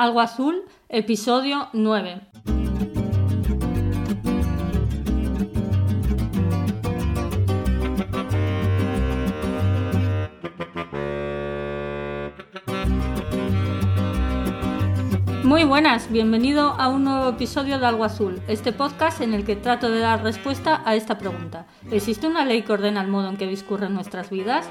Algo Azul, episodio 9. Muy buenas, bienvenido a un nuevo episodio de Algo Azul, este podcast en el que trato de dar respuesta a esta pregunta. ¿Existe una ley que ordena el modo en que discurren nuestras vidas?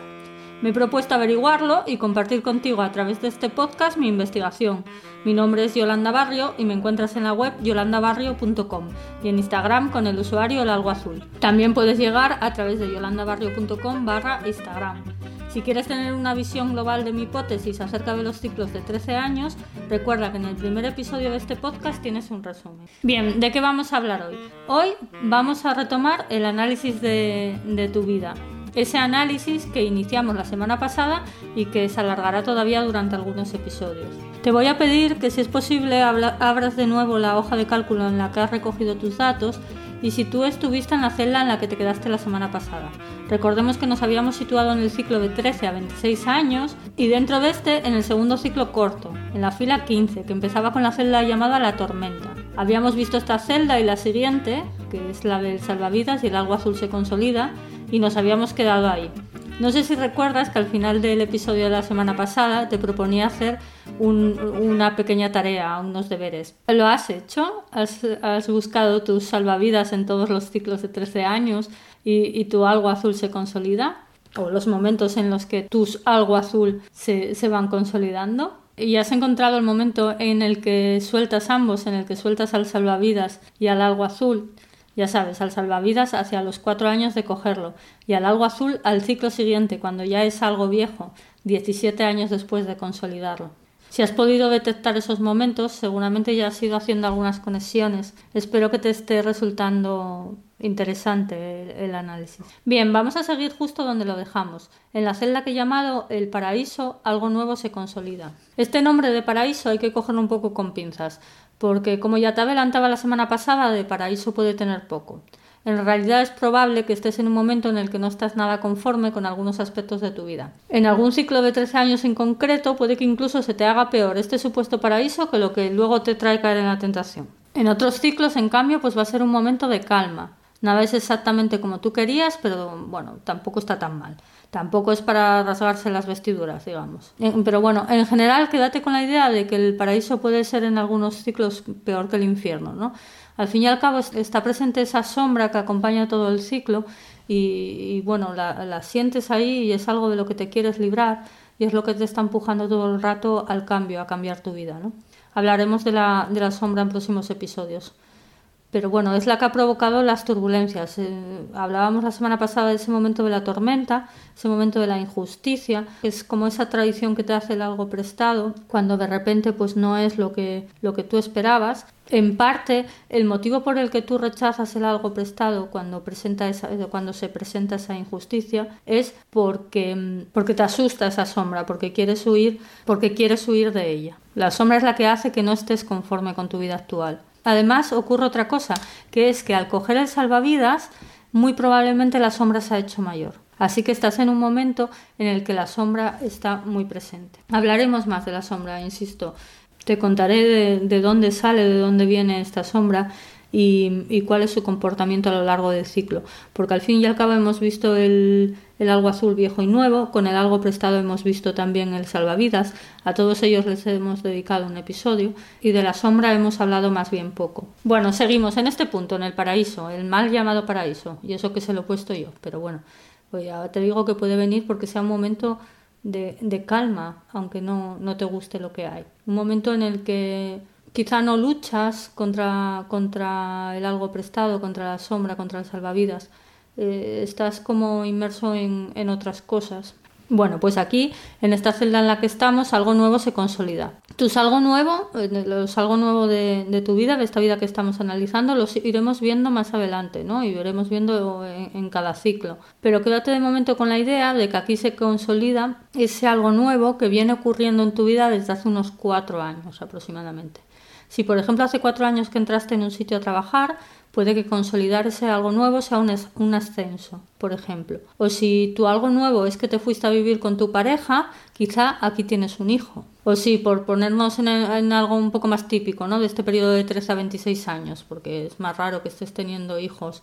Me he propuesto averiguarlo y compartir contigo a través de este podcast mi investigación. Mi nombre es Yolanda Barrio y me encuentras en la web yolandabarrio.com y en Instagram con el usuario el algo azul. También puedes llegar a través de yolandabarrio.com barra Instagram. Si quieres tener una visión global de mi hipótesis acerca de los ciclos de 13 años, recuerda que en el primer episodio de este podcast tienes un resumen. Bien, ¿de qué vamos a hablar hoy? Hoy vamos a retomar el análisis de, de tu vida ese análisis que iniciamos la semana pasada y que se alargará todavía durante algunos episodios. Te voy a pedir que si es posible abras de nuevo la hoja de cálculo en la que has recogido tus datos y si tú estuviste en la celda en la que te quedaste la semana pasada. Recordemos que nos habíamos situado en el ciclo de 13 a 26 años y dentro de este en el segundo ciclo corto, en la fila 15, que empezaba con la celda llamada La Tormenta. Habíamos visto esta celda y la siguiente, que es la del salvavidas y el algo azul se consolida, y nos habíamos quedado ahí. No sé si recuerdas que al final del episodio de la semana pasada te proponía hacer una pequeña tarea, unos deberes. ¿Lo has hecho? ¿Has, buscado tus salvavidas en todos los ciclos de 13 años y, tu algo azul se consolida? ¿O los momentos en los que tus algo azul se, se van consolidando? Y has encontrado el momento en el que sueltas ambos, en el que sueltas al salvavidas y al algo azul ya sabes, al salvavidas hacia los cuatro años de cogerlo y al algo azul al ciclo siguiente, cuando ya es algo viejo, 17 años después de consolidarlo. Si has podido detectar esos momentos, seguramente ya has ido haciendo algunas conexiones. Espero que te esté resultando interesante el, análisis. Bien, vamos a seguir justo donde lo dejamos. En la celda que he llamado El Paraíso, algo nuevo se consolida. Este nombre de Paraíso hay que cogerlo un poco con pinzas, porque como ya te adelantaba la semana pasada, de paraíso puede tener poco. En realidad es probable que estés en un momento en el que no estás nada conforme con algunos aspectos de tu vida. En algún ciclo de 13 años en concreto puede que incluso se te haga peor este supuesto paraíso que lo que luego te trae caer en la tentación. En otros ciclos, en cambio, pues va a ser un momento de calma. Nada es exactamente como tú querías, pero bueno, tampoco está tan mal. Tampoco es para rasgarse las vestiduras, digamos. Pero bueno, en general quédate con la idea de que el paraíso puede ser en algunos ciclos peor que el infierno, ¿no? Al fin y al cabo está presente esa sombra que acompaña todo el ciclo y, bueno, la, sientes ahí y es algo de lo que te quieres librar y es lo que te está empujando todo el rato al cambio, a cambiar tu vida, ¿no? Hablaremos de la, de la sombra en próximos episodios pero bueno, es la que ha provocado las turbulencias. Eh, hablábamos la semana pasada de ese momento de la tormenta, ese momento de la injusticia, es como esa tradición que te hace el algo prestado, cuando de repente pues no es lo que, lo que tú esperabas. En parte, el motivo por el que tú rechazas el algo prestado cuando, presenta esa, cuando se presenta esa injusticia es porque, porque te asusta esa sombra, porque quieres huir, porque quieres huir de ella. La sombra es la que hace que no estés conforme con tu vida actual. Además, ocurre otra cosa, que es que al coger el salvavidas, muy probablemente la sombra se ha hecho mayor. Así que estás en un momento en el que la sombra está muy presente. Hablaremos más de la sombra, insisto. Te contaré de, dónde sale, de dónde viene esta sombra y, cuál es su comportamiento a lo largo del ciclo. Porque al fin y al cabo hemos visto el, el algo azul viejo y nuevo, con el algo prestado hemos visto también el salvavidas, a todos ellos les hemos dedicado un episodio y de la sombra hemos hablado más bien poco. Bueno, seguimos en este punto, en el paraíso, el mal llamado paraíso, y eso que se lo he puesto yo, pero bueno, pues ya te digo que puede venir porque sea un momento de, de calma, aunque no, no te guste lo que hay. Un momento en el que quizá no luchas contra, contra el algo prestado, contra la sombra, contra el salvavidas. Eh, estás como inmerso en, en, otras cosas. Bueno, pues aquí, en esta celda en la que estamos, algo nuevo se consolida. Tu algo nuevo, eh, los algo nuevo de, de, tu vida, de esta vida que estamos analizando, los iremos viendo más adelante, ¿no? Y veremos viendo en, en cada ciclo. Pero quédate de momento con la idea de que aquí se consolida ese algo nuevo que viene ocurriendo en tu vida desde hace unos cuatro años aproximadamente. Si, por ejemplo, hace cuatro años que entraste en un sitio a trabajar, puede que consolidar ese algo nuevo sea un, ascenso, por ejemplo. O si tu algo nuevo es que te fuiste a vivir con tu pareja, quizá aquí tienes un hijo. O si, por ponernos en, algo un poco más típico, ¿no? De este periodo de 13 a 26 años, porque es más raro que estés teniendo hijos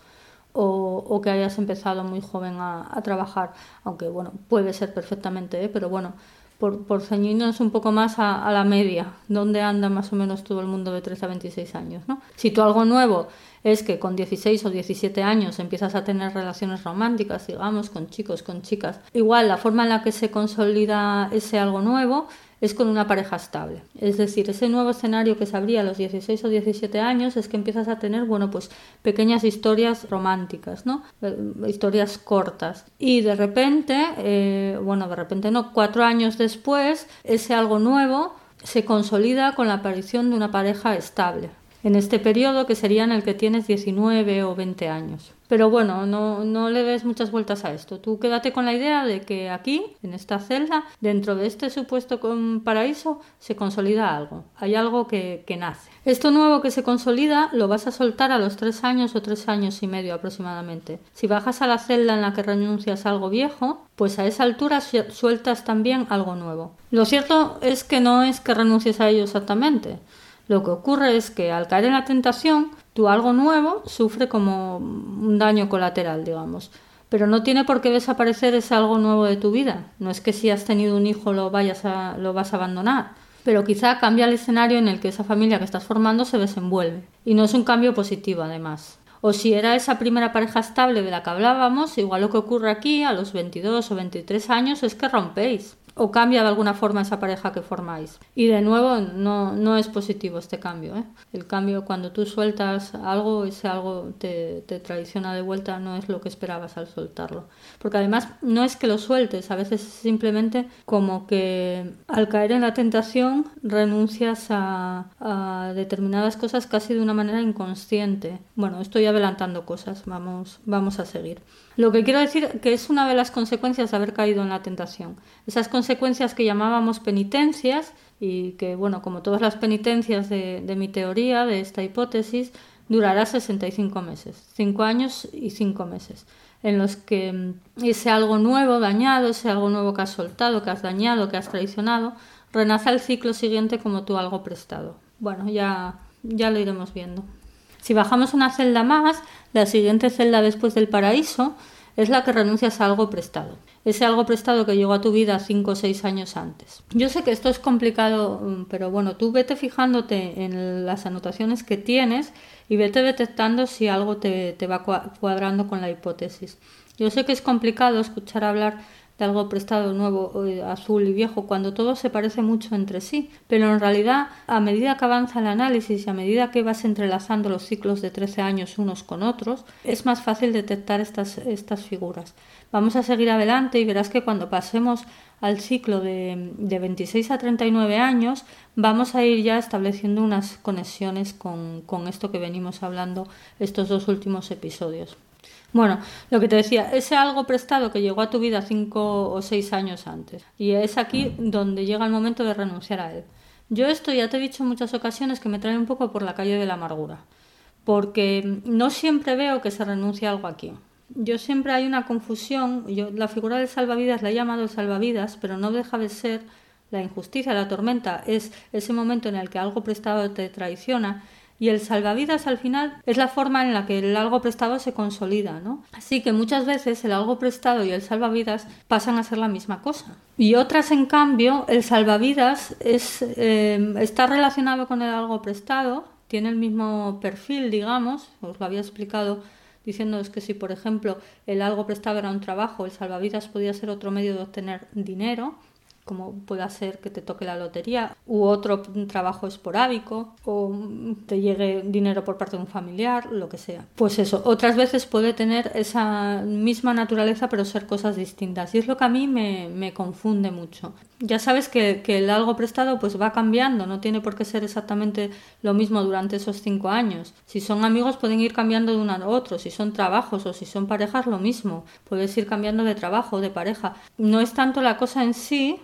o, que hayas empezado muy joven a, trabajar, aunque bueno, puede ser perfectamente, ¿eh? pero bueno, por, por ceñirnos un poco más a, la media, donde anda más o menos todo el mundo de 13 a 26 años. ¿no? Si tú algo nuevo es que con 16 o 17 años empiezas a tener relaciones románticas, digamos, con chicos, con chicas, igual la forma en la que se consolida ese algo nuevo es con una pareja estable. Es decir, ese nuevo escenario que se abría a los 16 o 17 años es que empiezas a tener, bueno, pues pequeñas historias románticas, ¿no? Eh, historias cortas. Y de repente, eh, bueno, de repente no, cuatro años después, ese algo nuevo se consolida con la aparición de una pareja estable. En este periodo que sería en el que tienes 19 o 20 años. Pero bueno, no, no le des muchas vueltas a esto. Tú quédate con la idea de que aquí, en esta celda, dentro de este supuesto paraíso, se consolida algo. Hay algo que, que nace. Esto nuevo que se consolida lo vas a soltar a los tres años o tres años y medio aproximadamente. Si bajas a la celda en la que renuncias a algo viejo, pues a esa altura sueltas también algo nuevo. Lo cierto es que no es que renuncies a ello exactamente. Lo que ocurre es que al caer en la tentación, tu algo nuevo sufre como un daño colateral, digamos. Pero no tiene por qué desaparecer ese algo nuevo de tu vida. No es que si has tenido un hijo lo, vayas a, lo vas a abandonar. Pero quizá cambia el escenario en el que esa familia que estás formando se desenvuelve. Y no es un cambio positivo, además. O si era esa primera pareja estable de la que hablábamos, igual lo que ocurre aquí a los 22 o 23 años es que rompéis o cambia de alguna forma esa pareja que formáis. Y de nuevo, no, no es positivo este cambio. ¿eh? El cambio, cuando tú sueltas algo, ese algo te, te traiciona de vuelta, no es lo que esperabas al soltarlo. Porque además no es que lo sueltes, a veces simplemente como que al caer en la tentación renuncias a, determinadas cosas casi de una manera inconsciente. Bueno, estoy adelantando cosas, vamos, vamos a seguir. Lo que quiero decir que es una de las consecuencias de haber caído en la tentación. Esas que llamábamos penitencias y que, bueno, como todas las penitencias de, mi teoría, de esta hipótesis, durará 65 meses, 5 años y 5 meses, en los que mm, ese algo nuevo dañado, ese algo nuevo que has soltado, que has dañado, que has traicionado, renace al ciclo siguiente como tú algo prestado. Bueno, ya, ya lo iremos viendo. Si bajamos una celda más, la siguiente celda después del paraíso es la que renuncias a algo prestado. Ese algo prestado que llegó a tu vida cinco o seis años antes. Yo sé que esto es complicado, mm, pero bueno, tú vete fijándote en las anotaciones que tienes y vete detectando si algo te, te va cuadrando con la hipótesis. Yo sé que es complicado escuchar hablar de algo prestado nuevo, eh, azul y viejo, cuando todo se parece mucho entre sí. Pero en realidad, a medida que avanza el análisis y a medida que vas entrelazando los ciclos de 13 años unos con otros, es más fácil detectar estas, estas figuras. Vamos a seguir adelante y verás que cuando pasemos al ciclo de, de 26 a 39 años, vamos a ir ya estableciendo unas conexiones con, con esto que venimos hablando estos dos últimos episodios. Bueno, lo que te decía, ese algo prestado que llegó a tu vida cinco o seis años antes. Y es aquí donde llega el momento de renunciar a él. Yo esto ya te he dicho en muchas ocasiones que me trae un poco por la calle de la amargura. Porque no siempre veo que se renuncie a algo aquí. Yo siempre hay una confusión. La figura del salvavidas la he llamado el salvavidas, pero no deja de ser la injusticia, la tormenta. Es ese momento en el que algo prestado te traiciona y el salvavidas al final es la forma en la que el algo prestado se consolida, ¿no? Así que muchas veces el algo prestado y el salvavidas pasan a ser la misma cosa. Y otras, en cambio, el salvavidas es, eh, está relacionado con el algo prestado, tiene el mismo perfil, digamos, os lo había explicado diciéndoos que si, por ejemplo, el algo prestado era un trabajo, el salvavidas podía ser otro medio de obtener dinero, como pueda ser que te toque la lotería u otro trabajo esporádico o te llegue dinero por parte de un familiar, lo que sea. Pues eso, otras veces puede tener esa misma naturaleza pero ser cosas distintas y es lo que a mí me, confunde mucho. Ya sabes que, el algo prestado pues va cambiando, no tiene por qué ser exactamente lo mismo durante esos cinco años. Si son amigos pueden ir cambiando de uno a otro, si son trabajos o si son parejas lo mismo, puedes ir cambiando de trabajo, de pareja. No es tanto la cosa en sí,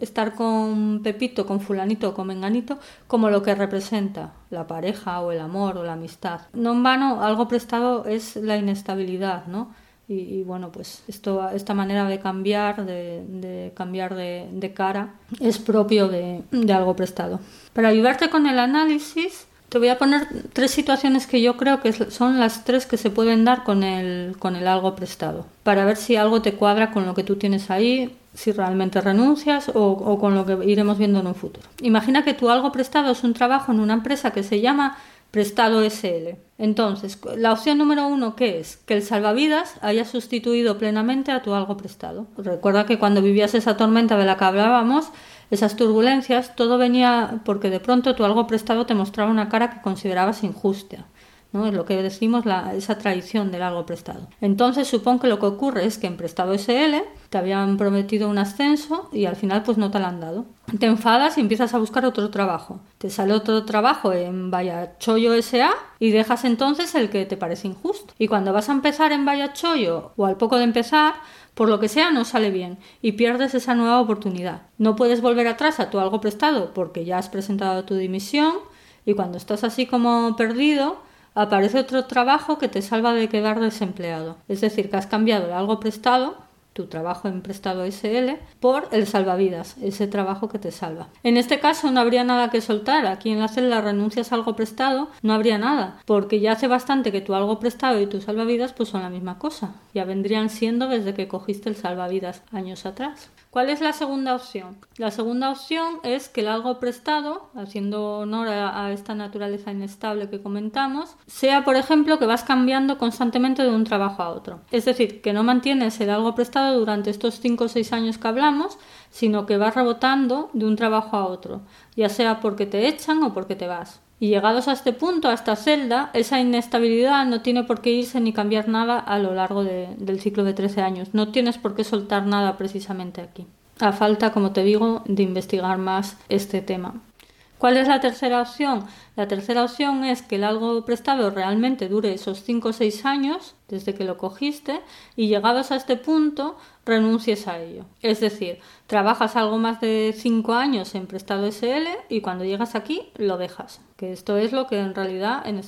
estar con Pepito, con fulanito con menganito, como lo que representa la pareja o el amor o la amistad. No en vano, algo prestado es la inestabilidad, ¿no? Y, bueno, pues esto, esta manera de cambiar, de, cambiar de, cara, es propio de, algo prestado. Para ayudarte con el análisis, te voy a poner tres situaciones que yo creo que son las tres que se pueden dar con el, con el algo prestado, para ver si algo te cuadra con lo que tú tienes ahí, si realmente renuncias o, o con lo que iremos viendo en un futuro. Imagina que tu algo prestado es un trabajo en una empresa que se llama prestado SL. Entonces, la opción número uno, ¿qué es? Que el salvavidas haya sustituido plenamente a tu algo prestado. Recuerda que cuando vivías esa tormenta de la que hablábamos, esas turbulencias, todo venía porque de pronto tu algo prestado te mostraba una cara que considerabas injusta. ¿no? Es lo que decimos la, esa tradición del algo prestado. Entonces supongo que lo que ocurre es que en prestado SL te habían prometido un ascenso y al final pues no te lo han dado. Te enfadas y empiezas a buscar otro trabajo. Te sale otro trabajo en Vaya Chollo SA y dejas entonces el que te parece injusto. Y cuando vas a empezar en Vaya Chollo o al poco de empezar, por lo que sea no sale bien y pierdes esa nueva oportunidad. No puedes volver atrás a tu algo prestado porque ya has presentado tu dimisión y cuando estás así como perdido, aparece otro trabajo que te salva de quedar desempleado. Es decir, que has cambiado el algo prestado tu trabajo en prestado SL por el salvavidas, ese trabajo que te salva. En este caso no habría nada que soltar. Aquí en la celda renuncias a algo prestado, no habría nada, porque ya hace bastante que tu algo prestado y tu salvavidas pues son la misma cosa. Ya vendrían siendo desde que cogiste el salvavidas años atrás. ¿Cuál es la segunda opción? La segunda opción es que el algo prestado, haciendo honor a, esta naturaleza inestable que comentamos, sea, por ejemplo, que vas cambiando constantemente de un trabajo a otro. Es decir, que no mantienes el algo prestado durante estos 5 o 6 años que hablamos, sino que vas rebotando de un trabajo a otro, ya sea porque te echan o porque te vas. Y llegados a este punto, a esta celda, esa inestabilidad no tiene por qué irse ni cambiar nada a lo largo del ciclo de 13 años. No tienes por qué soltar nada precisamente aquí. A falta, como te digo, de investigar más este tema. ¿Cuál es la tercera opción? La tercera opción es que el algo prestado realmente dure esos 5 o 6 años desde que lo cogiste y llegados a este punto renuncies a ello. Es decir, trabajas algo más de 5 años en prestado SL y cuando llegas aquí lo dejas. Que esto es lo que en realidad en,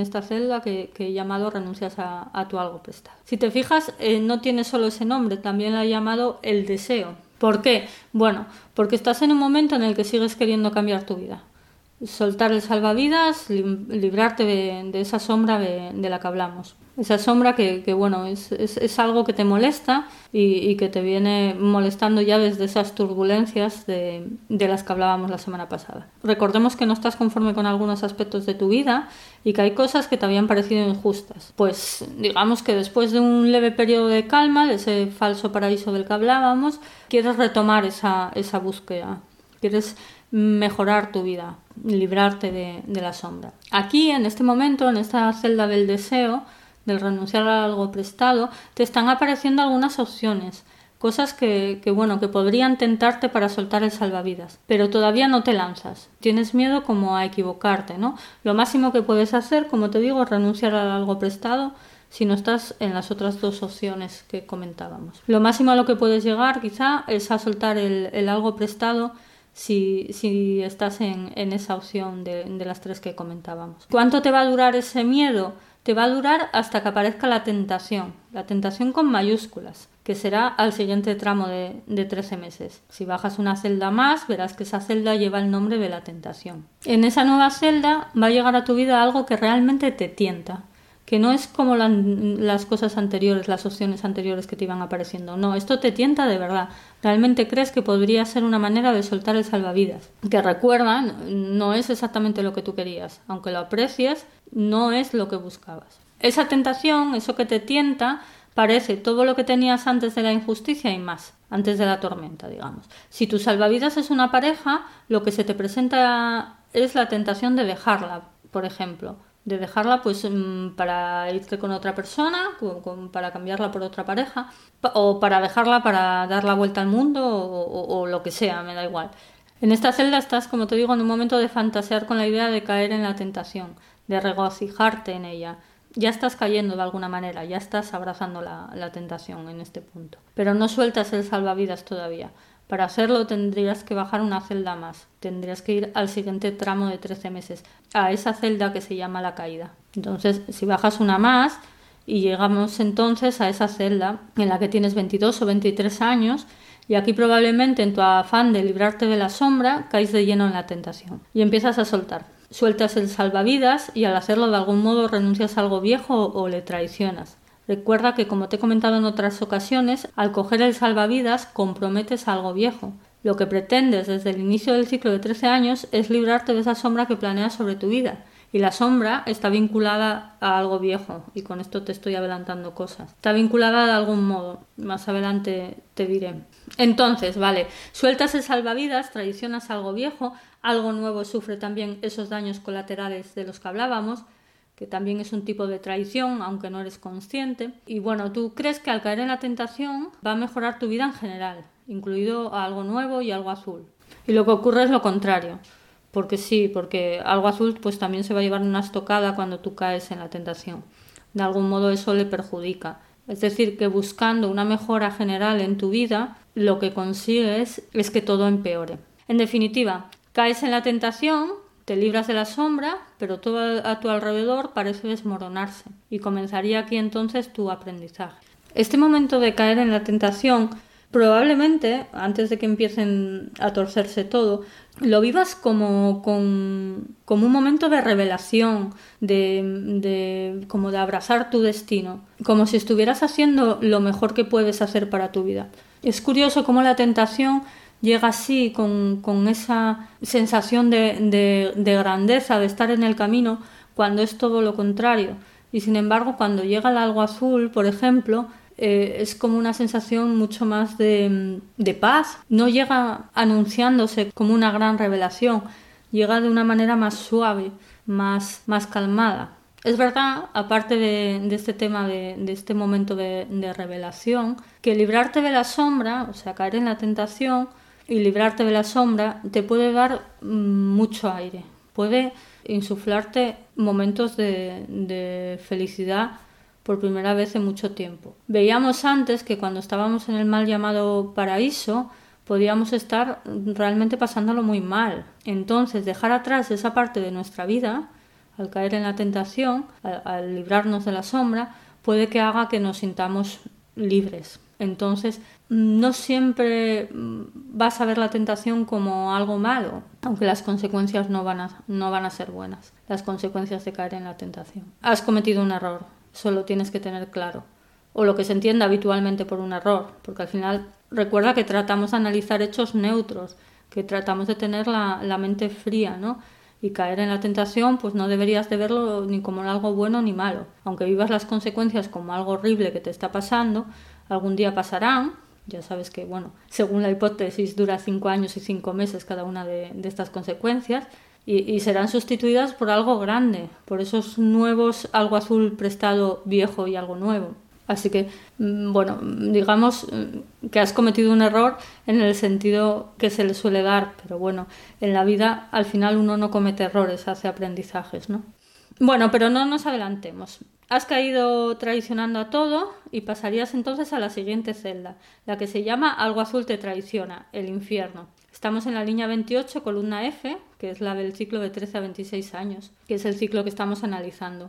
esta celda que, he llamado renuncias a, tu algo prestado. Si te fijas, eh, no tiene solo ese nombre, también la he llamado el deseo. ¿Por qué? Bueno, porque estás en un momento en el que sigues queriendo cambiar tu vida. Soltar el salvavidas, librarte de, esa sombra de, la que hablamos. Esa sombra que, bueno, es, algo que te molesta y, que te viene molestando ya desde esas turbulencias de, las que hablábamos la semana pasada. Recordemos que no estás conforme con algunos aspectos de tu vida y que hay cosas que te habían parecido injustas. Pues digamos que después de un leve periodo de calma, de ese falso paraíso del que hablábamos, quieres retomar esa, esa búsqueda. Quieres mejorar tu vida, librarte de, de la sombra. Aquí, en este momento, en esta celda del deseo, del renunciar a algo prestado, te están apareciendo algunas opciones, cosas que, bueno, que podrían tentarte para soltar el salvavidas, pero todavía no te lanzas. Tienes miedo como a equivocarte, ¿no? Lo máximo que puedes hacer, como te digo, es renunciar a algo prestado si no estás en las otras dos opciones que comentábamos. Lo máximo a lo que puedes llegar quizá es a soltar el, el algo prestado si, si estás en, en esa opción de, de las tres que comentábamos. ¿Cuánto te va a durar ese miedo? Te va a durar hasta que aparezca la tentación, la tentación con mayúsculas, que será al siguiente tramo de, de 13 meses. Si bajas una celda más, verás que esa celda lleva el nombre de la tentación. En esa nueva celda va a llegar a tu vida algo que realmente te tienta, que no es como las cosas anteriores, las opciones anteriores que te iban apareciendo. No, esto te tienta de verdad. Realmente crees que podría ser una manera de soltar el salvavidas. Que recuerda, no es exactamente lo que tú querías. Aunque lo aprecies, no es lo que buscabas. Esa tentación, eso que te tienta, parece todo lo que tenías antes de la injusticia y más, antes de la tormenta, digamos. Si tu salvavidas es una pareja, lo que se te presenta es la tentación de dejarla, por ejemplo de dejarla pues mm, para irte con otra persona, para cambiarla por otra pareja, o para dejarla para dar la vuelta al mundo o, lo que sea, me da igual. En esta celda estás, como te digo, en un momento de fantasear con la idea de caer en la tentación, de regocijarte en ella. Ya estás cayendo de alguna manera, ya estás abrazando la tentación en este punto. Pero no sueltas el salvavidas todavía. Para hacerlo tendrías que bajar una celda más, tendrías que ir al siguiente tramo de 13 meses, a esa celda que se llama la caída. Entonces, si bajas una más y llegamos entonces a esa celda en la que tienes 22 o 23 años, y aquí probablemente en tu afán de librarte de la sombra caes de lleno en la tentación y empiezas a soltar. Sueltas el salvavidas y al hacerlo de algún modo renuncias a algo viejo o le traicionas. Recuerda que, como te he comentado en otras ocasiones, al coger el salvavidas comprometes algo viejo. Lo que pretendes desde el inicio del ciclo de 13 años es librarte de esa sombra que planeas sobre tu vida. Y la sombra está vinculada a algo viejo, y con esto te estoy adelantando cosas. Está vinculada de algún modo, más adelante te diré. Entonces, vale, sueltas el salvavidas, traicionas algo viejo, algo nuevo sufre también esos daños colaterales de los que hablábamos, que también es un tipo de traición, aunque no eres consciente. Y bueno, tú crees que al caer en la tentación va a mejorar tu vida en general, incluido algo nuevo y algo azul. Y lo que ocurre es lo contrario. Porque sí, porque algo azul pues también se va a llevar una estocada cuando tú caes en la tentación. De algún modo eso le perjudica. Es decir, que buscando una mejora general en tu vida, lo que consigues es que todo empeore. En definitiva, caes en la tentación, te libras de la sombra, pero todo a tu alrededor parece desmoronarse y comenzaría aquí entonces tu aprendizaje. Este momento de caer en la tentación, probablemente, antes de que empiecen a torcerse todo, lo vivas como, como un momento de revelación, de, de, como de abrazar tu destino, como si estuvieras haciendo lo mejor que puedes hacer para tu vida. Es curioso cómo la tentación llega así con, esa sensación de, grandeza, de estar en el camino, cuando es todo lo contrario. Y sin embargo, cuando llega el algo azul, por ejemplo, eh, es como una sensación mucho más de, de, paz. No llega anunciándose como una gran revelación, llega de una manera más suave, más, más calmada. Es verdad, aparte de, este tema, de, de este momento de, revelación, que librarte de la sombra, o sea, caer en la tentación, y librarte de la sombra te puede dar mm, mucho aire, puede insuflarte momentos de, felicidad por primera vez en mucho tiempo. Veíamos antes que cuando estábamos en el mal llamado paraíso, podíamos estar realmente pasándolo muy mal. Entonces, dejar atrás esa parte de nuestra vida, al caer en la tentación, al librarnos de la sombra, puede que haga que nos sintamos libres. Entonces, no siempre mm, vas a ver la tentación como algo malo, aunque las consecuencias no van, a, no van a ser buenas, las consecuencias de caer en la tentación. Has cometido un error, solo tienes que tener claro, o lo que se entiende habitualmente por un error, porque al final recuerda que tratamos de analizar hechos neutros, que tratamos de tener la, la mente fría, ¿no? y caer en la tentación, pues no deberías de verlo ni como algo bueno ni malo. Aunque vivas las consecuencias como algo horrible que te está pasando, algún día pasarán. Ya sabes que, bueno, según la hipótesis dura cinco años y cinco meses cada una de, estas consecuencias y, serán sustituidas por algo grande, por esos nuevos, algo azul prestado viejo y algo nuevo. Así que, mm, bueno, digamos mm, que has cometido un error en el sentido que se le suele dar, pero bueno, en la vida al final uno no comete errores, hace aprendizajes, ¿no? Bueno, pero no nos adelantemos. Has caído traicionando a todo y pasarías entonces a la siguiente celda, la que se llama Algo azul te traiciona, el infierno. Estamos en la línea 28, columna F, que es la del ciclo de 13 a 26 años, que es el ciclo que estamos analizando.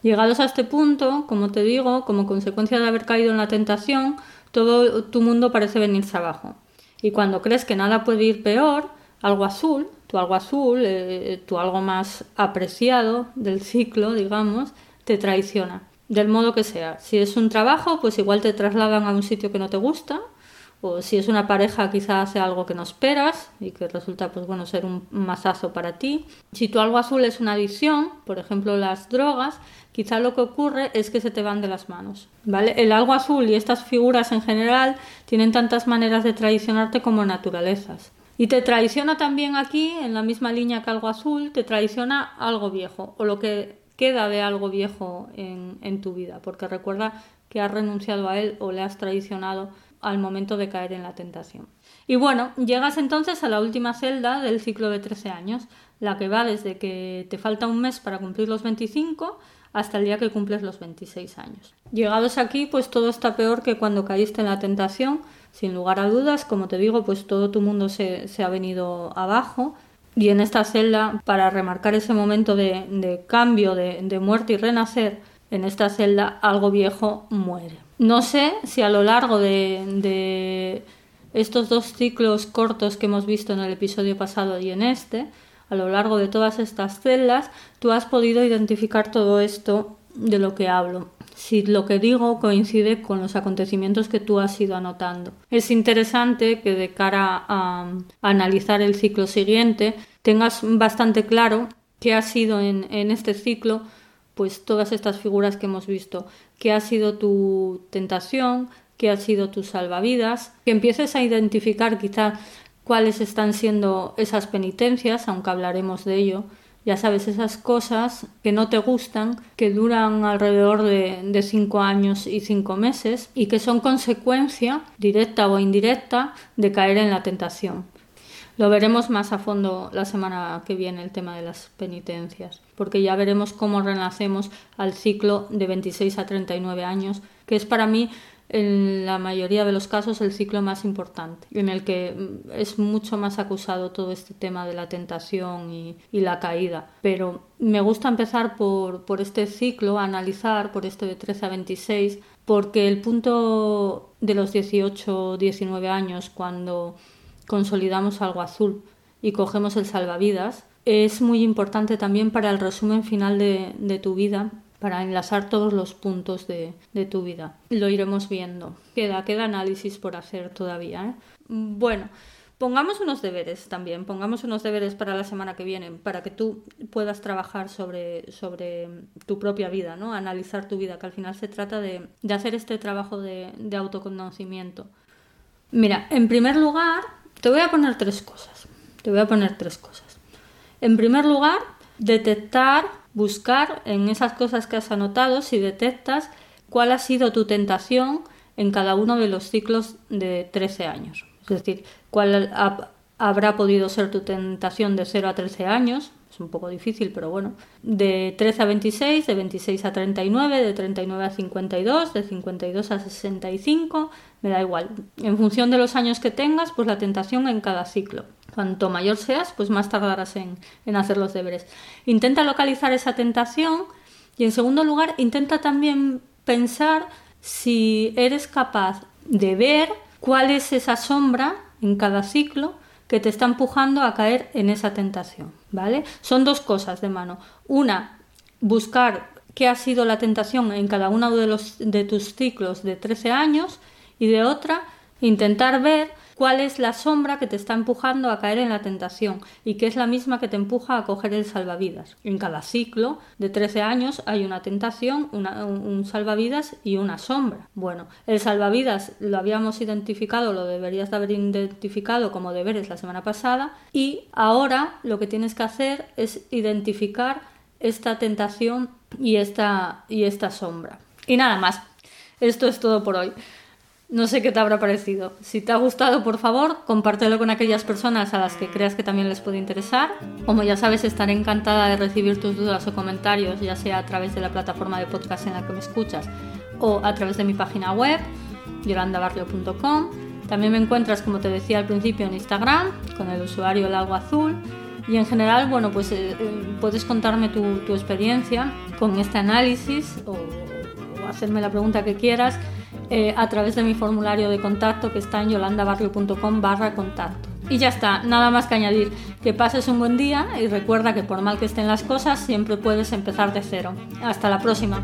Llegados a este punto, como te digo, como consecuencia de haber caído en la tentación, todo tu mundo parece venirse abajo. Y cuando crees que nada puede ir peor, algo azul, tu algo azul, eh, tu algo más apreciado del ciclo, digamos, te traiciona, del modo que sea. Si es un trabajo, pues igual te trasladan a un sitio que no te gusta, o si es una pareja quizás hace algo que no esperas y que resulta pues bueno ser un mazazo para ti. Si tu algo azul es una adicción, por ejemplo las drogas, quizá lo que ocurre es que se te van de las manos. ¿Vale? El algo azul y estas figuras en general tienen tantas maneras de traicionarte como naturalezas. Y te traiciona también aquí, en la misma línea que algo azul, te traiciona algo viejo, o lo que queda de algo viejo en, tu vida, porque recuerda que has renunciado a él o le has traicionado al momento de caer en la tentación. Y bueno, llegas entonces a la última celda del ciclo de 13 años, la que va desde que te falta un mes para cumplir los 25 hasta el día que cumples los 26 años. Llegados aquí, pues todo está peor que cuando caíste en la tentación, sin lugar a dudas, como te digo, pues todo tu mundo se, ha venido abajo. Y en esta celda, para remarcar ese momento de, cambio, de, muerte y renacer, en esta celda algo viejo muere. No sé si a lo largo de estos dos ciclos cortos que hemos visto en el episodio pasado y en este, a lo largo de todas estas celdas, tú has podido identificar todo esto de lo que hablo. Si lo que digo coincide con los acontecimientos que tú has ido anotando. Es interesante que de cara a, analizar el ciclo siguiente tengas bastante claro qué ha sido en, en este ciclo pues todas estas figuras que hemos visto, qué ha sido tu tentación, qué ha sido tu salvavidas, que empieces a identificar quizá cuáles están siendo esas penitencias, aunque hablaremos de ello. Ya sabes, esas cosas que no te gustan, que duran alrededor de, de cinco años y cinco meses y que son consecuencia, directa o indirecta, de caer en la tentación. Lo veremos más a fondo la semana que viene, el tema de las penitencias, porque ya veremos cómo renacemos al ciclo de 26 a 39 años, que es para mí en la mayoría de los casos el ciclo más importante, en el que mm, es mucho más acusado todo este tema de la tentación y, la caída. Pero me gusta empezar por, este ciclo, analizar por este de 13 a 26, porque el punto de los 18 19 años, cuando consolidamos algo azul y cogemos el salvavidas, es muy importante también para el resumen final de tu vida para enlazar todos los puntos de, tu vida. Lo iremos viendo. Queda, queda análisis por hacer todavía. ¿eh? Bueno, pongamos unos deberes también, pongamos unos deberes para la semana que viene, para que tú puedas trabajar sobre, sobre tu propia vida, ¿no? Analizar tu vida, que al final se trata de, hacer este trabajo de, de autoconocimiento. Mira, en primer lugar, te voy a poner tres cosas. Te voy a poner tres cosas. En primer lugar, detectar buscar en esas cosas que has anotado si detectas cuál ha sido tu tentación en cada uno de los ciclos de 13 años. Es decir, cuál habrá podido ser tu tentación de 0 a 13 años, es un poco difícil, pero bueno, de 13 a 26, de 26 a 39, de 39 a 52, de 52 a 65, me da igual. En función de los años que tengas, pues la tentación en cada ciclo. Cuanto mayor seas, pues más tardarás en, hacer los deberes. Intenta localizar esa tentación y en segundo lugar, intenta también pensar si eres capaz de ver cuál es esa sombra en cada ciclo que te está empujando a caer en esa tentación, ¿vale? Son dos cosas de mano. Una, buscar qué ha sido la tentación en cada uno de, los, de tus ciclos de 13 años y de otra, intentar ver cuál es la sombra que te está empujando a caer en la tentación y que es la misma que te empuja a coger el salvavidas. En cada ciclo de 13 años hay una tentación, un salvavidas y una sombra. Bueno, el salvavidas lo habíamos identificado, lo deberías de haber identificado como deberes la semana pasada y ahora lo que tienes que hacer es identificar esta tentación y esta, y esta sombra. Y nada más. Esto es todo por hoy. No sé qué te habrá parecido. Si te ha gustado, por favor, compártelo con aquellas personas a las que creas que también les puede interesar. Como ya sabes, estaré encantada de recibir tus dudas o comentarios, ya sea a través de la plataforma de podcast en la que me escuchas o a través de mi página web, yolandabarrio.com. También me encuentras, como te decía al principio, en Instagram con el usuario Lago Azul. Y en general, bueno, pues eh, eh, puedes contarme tu, experiencia con este análisis o hacerme la pregunta que quieras eh, a través de mi formulario de contacto que está en yolandabarrio.com barra contacto. Y ya está, nada más que añadir. Que pases un buen día y recuerda que por mal que estén las cosas, siempre puedes empezar de cero. Hasta la próxima.